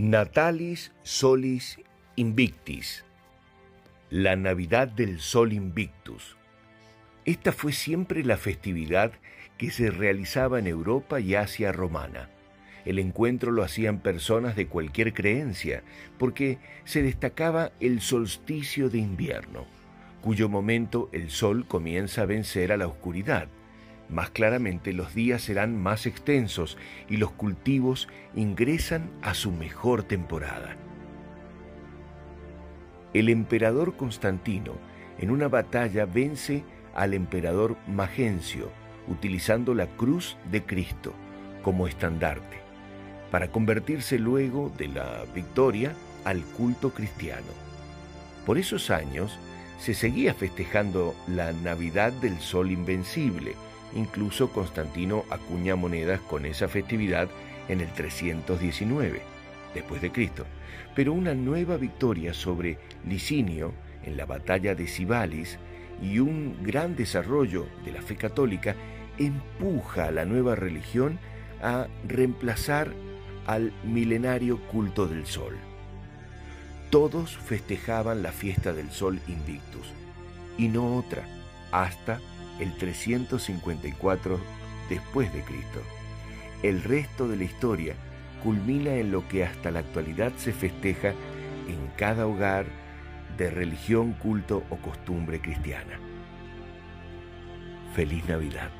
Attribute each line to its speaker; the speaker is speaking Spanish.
Speaker 1: Natalis Solis Invictis, la Navidad del Sol Invictus. Esta fue siempre la festividad que se realizaba en Europa y Asia romana. El encuentro lo hacían personas de cualquier creencia, porque se destacaba el solsticio de invierno, cuyo momento el sol comienza a vencer a la oscuridad más claramente los días serán más extensos y los cultivos ingresan a su mejor temporada. El emperador Constantino en una batalla vence al emperador Magencio utilizando la cruz de Cristo como estandarte, para convertirse luego de la victoria al culto cristiano. Por esos años se seguía festejando la Navidad del Sol Invencible, Incluso Constantino acuña monedas con esa festividad en el 319 después de Cristo. Pero una nueva victoria sobre Licinio en la batalla de Cibalis y un gran desarrollo de la fe católica empuja a la nueva religión a reemplazar al milenario culto del sol. Todos festejaban la fiesta del sol invictus y no otra hasta el 354 después de Cristo. El resto de la historia culmina en lo que hasta la actualidad se festeja en cada hogar de religión, culto o costumbre cristiana. Feliz Navidad.